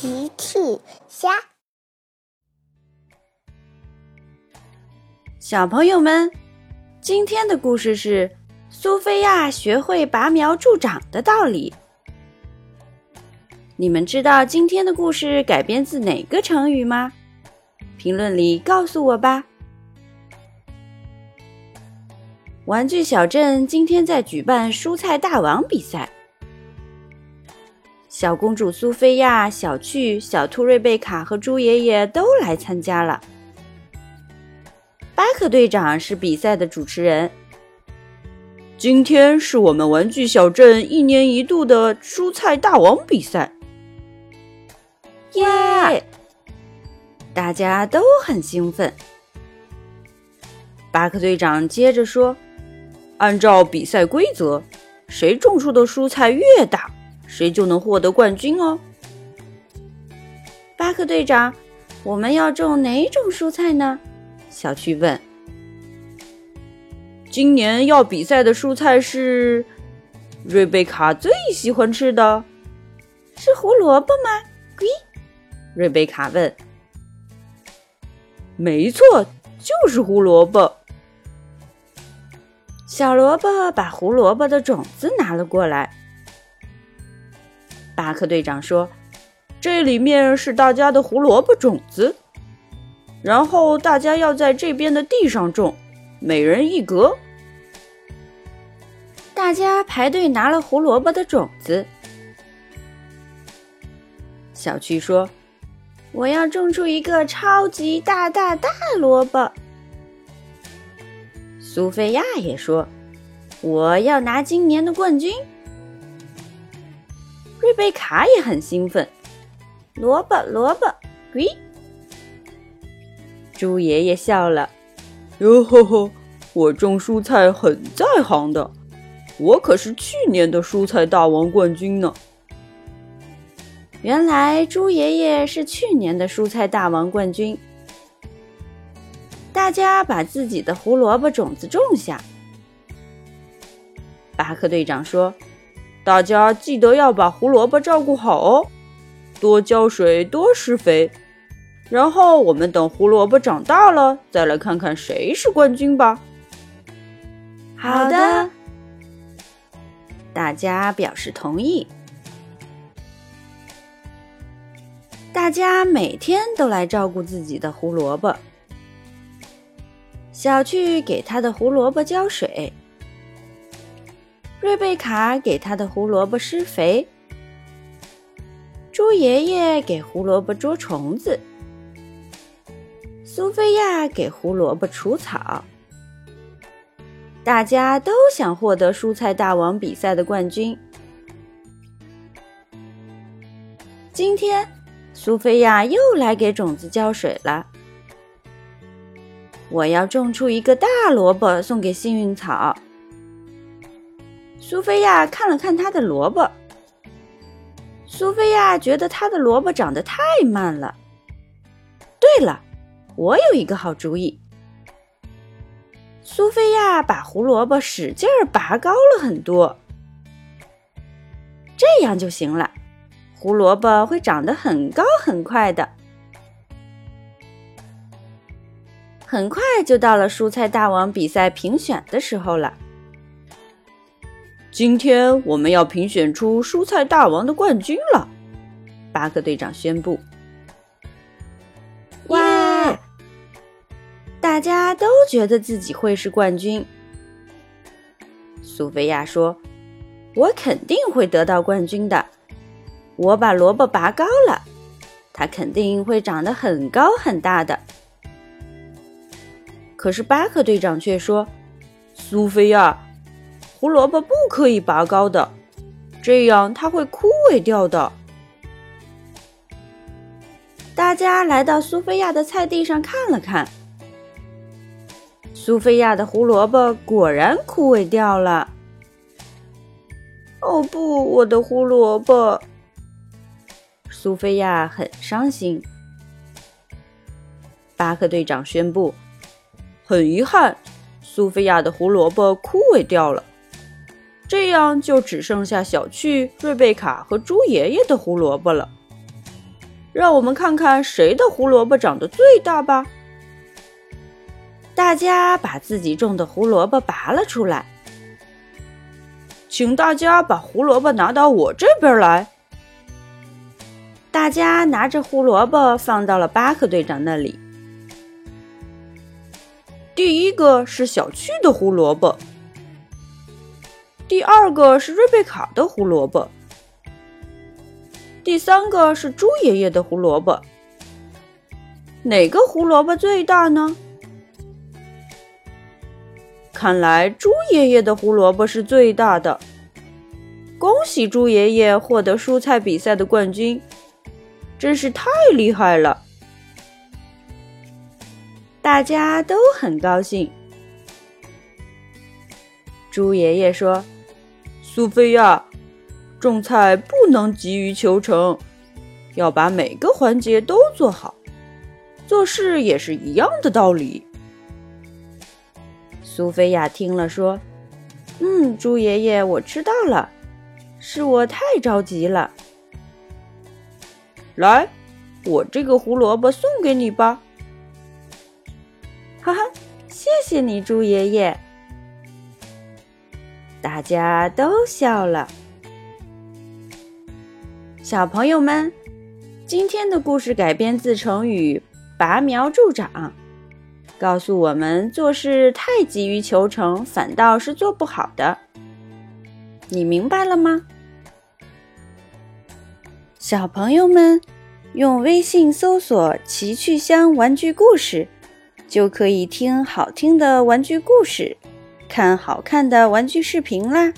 奇趣虾，小朋友们，今天的故事是苏菲亚学会拔苗助长的道理。你们知道今天的故事改编自哪个成语吗？评论里告诉我吧。玩具小镇今天在举办蔬菜大王比赛。小公主苏菲亚、小趣、小兔瑞贝卡和猪爷爷都来参加了。巴克队长是比赛的主持人。今天是我们玩具小镇一年一度的蔬菜大王比赛。耶！大家都很兴奋。巴克队长接着说：“按照比赛规则，谁种出的蔬菜越大。”谁就能获得冠军哦，巴克队长，我们要种哪种蔬菜呢？小趣问。今年要比赛的蔬菜是瑞贝卡最喜欢吃的，是胡萝卜吗？咦，瑞贝卡问。没错，就是胡萝卜。小萝卜把胡萝卜的种子拿了过来。巴克队长说：“这里面是大家的胡萝卜种子，然后大家要在这边的地上种，每人一格。”大家排队拿了胡萝卜的种子。小趣说：“我要种出一个超级大大大萝卜。”苏菲亚也说：“我要拿今年的冠军。”瑞贝卡也很兴奋，萝卜萝卜，喂！猪爷爷笑了，哟呵呵，我种蔬菜很在行的，我可是去年的蔬菜大王冠军呢。原来猪爷爷是去年的蔬菜大王冠军。大家把自己的胡萝卜种子种下。巴克队长说。大家记得要把胡萝卜照顾好哦，多浇水，多施肥。然后我们等胡萝卜长大了，再来看看谁是冠军吧。好的，大家表示同意。大家每天都来照顾自己的胡萝卜。小趣给他的胡萝卜浇水。瑞贝卡给他的胡萝卜施肥，猪爷爷给胡萝卜捉虫子，苏菲亚给胡萝卜除草。大家都想获得蔬菜大王比赛的冠军。今天，苏菲亚又来给种子浇水了。我要种出一个大萝卜送给幸运草。苏菲亚看了看她的萝卜。苏菲亚觉得她的萝卜长得太慢了。对了，我有一个好主意。苏菲亚把胡萝卜使劲儿拔高了很多，这样就行了。胡萝卜会长得很高很快的。很快就到了蔬菜大王比赛评选的时候了。今天我们要评选出蔬菜大王的冠军了，巴克队长宣布。哇！大家都觉得自己会是冠军。苏菲亚说：“我肯定会得到冠军的。我把萝卜拔高了，它肯定会长得很高很大的。”可是巴克队长却说：“苏菲亚。”胡萝卜不可以拔高的，这样它会枯萎掉的。大家来到苏菲亚的菜地上看了看，苏菲亚的胡萝卜果然枯萎掉了。哦不，我的胡萝卜！苏菲亚很伤心。巴克队长宣布：“很遗憾，苏菲亚的胡萝卜枯萎掉了。”这样就只剩下小趣、瑞贝卡和猪爷爷的胡萝卜了。让我们看看谁的胡萝卜长得最大吧。大家把自己种的胡萝卜拔了出来，请大家把胡萝卜拿到我这边来。大家拿着胡萝卜放到了巴克队长那里。第一个是小趣的胡萝卜，第二个是瑞贝卡的胡萝卜，第三个是猪爷爷的胡萝卜。哪个胡萝卜最大呢？看来猪爷爷的胡萝卜是最大的。恭喜猪爷爷获得蔬菜比赛的冠军！真是太厉害了！大家都很高兴。猪爷爷说：“苏菲亚，种菜不能急于求成，要把每个环节都做好。做事也是一样的道理。”苏菲亚听了说：“嗯，猪爷爷，我知道了，是我太着急了。”来，我这个胡萝卜送给你吧。哈哈，谢谢你，猪爷爷。大家都笑了。小朋友们，今天的故事改编自成语“拔苗助长”，告诉我们做事太急于求成，反倒是做不好的。你明白了吗？小朋友们，用微信搜索“奇趣箱玩具故事”，就可以听好听的玩具故事，看好看的玩具视频啦。